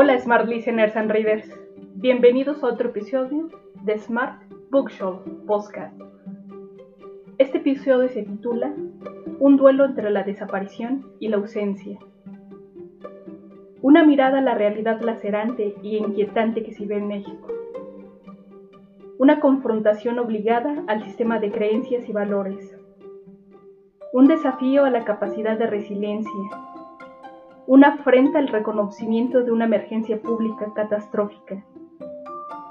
Hola Smart Listeners and Readers, bienvenidos a otro episodio de Smart Bookshow Podcast. Este episodio se titula Un duelo entre la desaparición y la ausencia. Una mirada a la realidad lacerante y inquietante que se ve en México. Una confrontación obligada al sistema de creencias y valores. Un desafío a la capacidad de resiliencia una afrenta al reconocimiento de una emergencia pública catastrófica,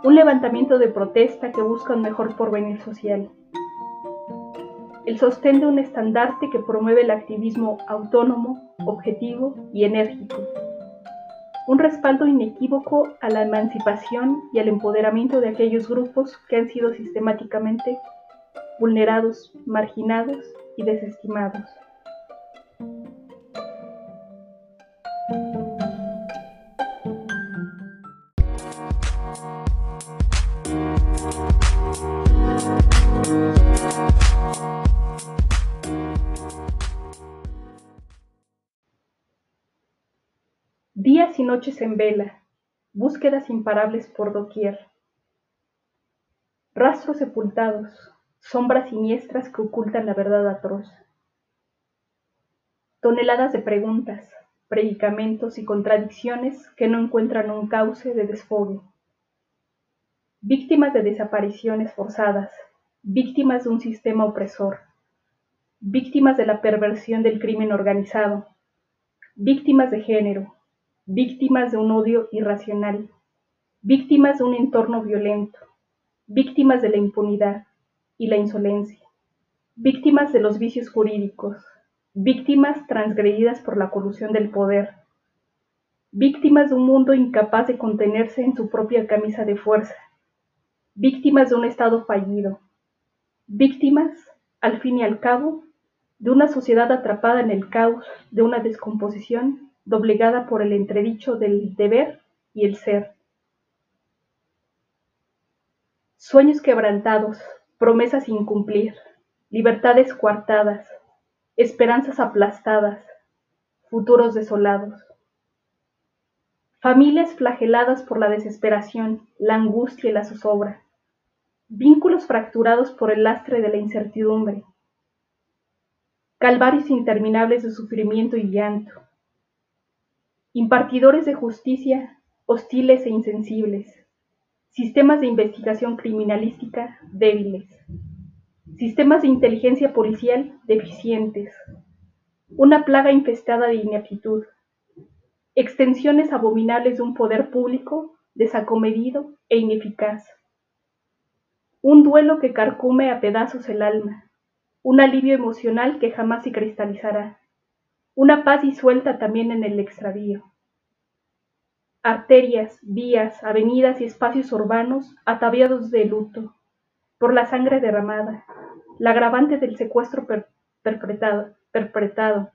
un levantamiento de protesta que busca un mejor porvenir social, el sostén de un estandarte que promueve el activismo autónomo, objetivo y enérgico, un respaldo inequívoco a la emancipación y al empoderamiento de aquellos grupos que han sido sistemáticamente vulnerados, marginados y desestimados. Días y noches en vela, búsquedas imparables por doquier. Rastros sepultados, sombras siniestras que ocultan la verdad atroz. Toneladas de preguntas, predicamentos y contradicciones que no encuentran un cauce de desfogue. Víctimas de desapariciones forzadas, víctimas de un sistema opresor, víctimas de la perversión del crimen organizado, víctimas de género, víctimas de un odio irracional, víctimas de un entorno violento, víctimas de la impunidad y la insolencia, víctimas de los vicios jurídicos, víctimas transgredidas por la colusión del poder, víctimas de un mundo incapaz de contenerse en su propia camisa de fuerza, víctimas de un Estado fallido, víctimas, al fin y al cabo, de una sociedad atrapada en el caos de una descomposición doblegada por el entredicho del deber y el ser. Sueños quebrantados, promesas sin cumplir, libertades coartadas, esperanzas aplastadas, futuros desolados. Familias flageladas por la desesperación, la angustia y la zozobra. Vínculos fracturados por el lastre de la incertidumbre. Calvarios interminables de sufrimiento y llanto impartidores de justicia hostiles e insensibles, sistemas de investigación criminalística débiles, sistemas de inteligencia policial deficientes, una plaga infestada de ineptitud, extensiones abominables de un poder público desacomedido e ineficaz, un duelo que carcume a pedazos el alma, un alivio emocional que jamás se cristalizará una paz disuelta también en el extravío. Arterias, vías, avenidas y espacios urbanos ataviados de luto, por la sangre derramada, la agravante del secuestro perpetrado, perpetrado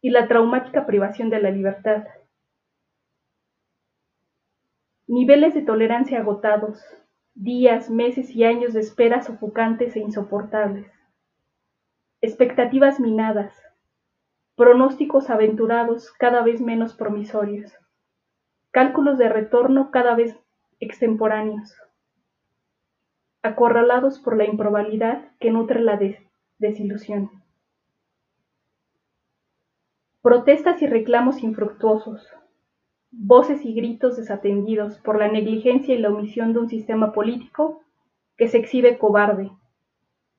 y la traumática privación de la libertad. Niveles de tolerancia agotados, días, meses y años de espera sofocantes e insoportables. Expectativas minadas, pronósticos aventurados cada vez menos promisorios, cálculos de retorno cada vez extemporáneos, acorralados por la improbabilidad que nutre la desilusión. Protestas y reclamos infructuosos, voces y gritos desatendidos por la negligencia y la omisión de un sistema político que se exhibe cobarde,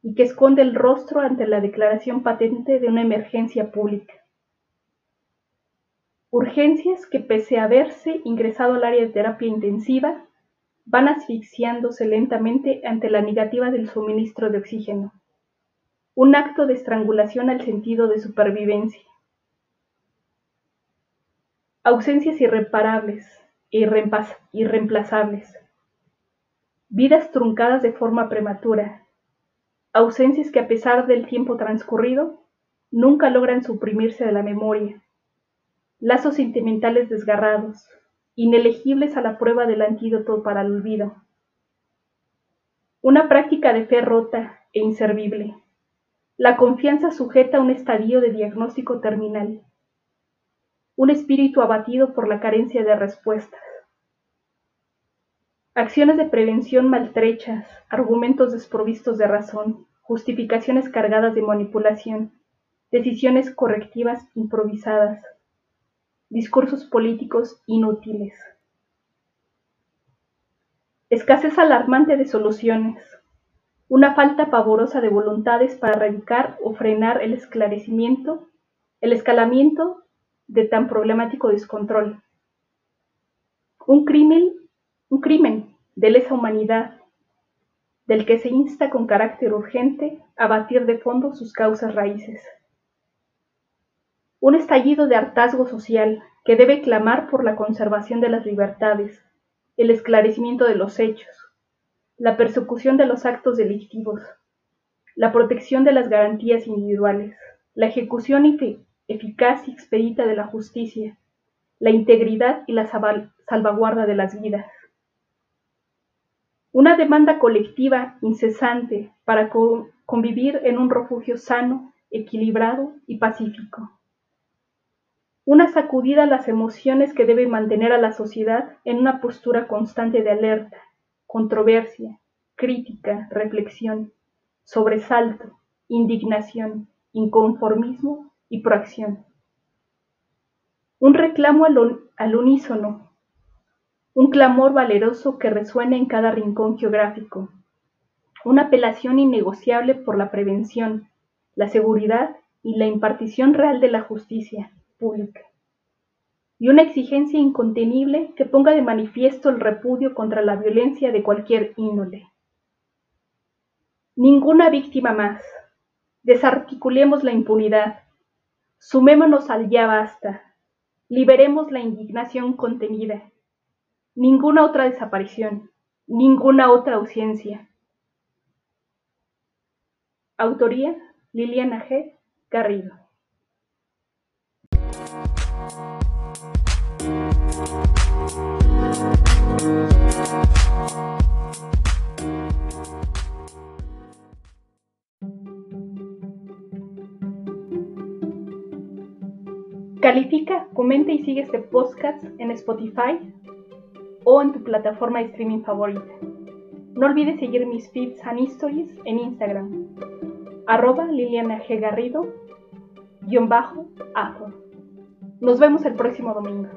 y que esconde el rostro ante la declaración patente de una emergencia pública. Urgencias que pese a haberse ingresado al área de terapia intensiva, van asfixiándose lentamente ante la negativa del suministro de oxígeno. Un acto de estrangulación al sentido de supervivencia. Ausencias irreparables e irreemplazables. Vidas truncadas de forma prematura, ausencias que a pesar del tiempo transcurrido, nunca logran suprimirse de la memoria, lazos sentimentales desgarrados, inelegibles a la prueba del antídoto para el olvido. Una práctica de fe rota e inservible, la confianza sujeta a un estadio de diagnóstico terminal. Un espíritu abatido por la carencia de respuestas. Acciones de prevención maltrechas, argumentos desprovistos de razón, justificaciones cargadas de manipulación, decisiones correctivas improvisadas, discursos políticos inútiles. Escasez alarmante de soluciones, una falta pavorosa de voluntades para erradicar o frenar el esclarecimiento, el escalamiento de tan problemático descontrol. Un crimen, un crimen de lesa humanidad, del que se insta con carácter urgente a batir de fondo sus causas raíces. Un estallido de hartazgo social que debe clamar por la conservación de las libertades, el esclarecimiento de los hechos, la persecución de los actos delictivos, la protección de las garantías individuales, la ejecución eficaz y expedita de la justicia, la integridad y la salvaguarda de las vidas. Una demanda colectiva incesante para convivir en un refugio sano, equilibrado y pacífico. Una sacudida a las emociones que debe mantener a la sociedad en una postura constante de alerta, controversia, crítica, reflexión, sobresalto, indignación, inconformismo y proacción. Un reclamo al, unísono, un clamor valeroso que resuena en cada rincón geográfico, una apelación innegociable por la prevención, la seguridad y la impartición real de la justicia pública y una exigencia incontenible que ponga de manifiesto el repudio contra la violencia de cualquier índole. Ninguna víctima más. Desarticulemos la impunidad. Sumémonos al ya basta. Liberemos la indignación contenida. Ninguna otra desaparición. Ninguna otra ausencia. Autoría Liliana G. Garrido. Califica, comenta y sigue este podcast en Spotify o en tu plataforma de streaming favorita. No olvides seguir mis feeds and stories en Instagram, arroba Liliana G. Garrido, guion bajo, Nos vemos el próximo domingo.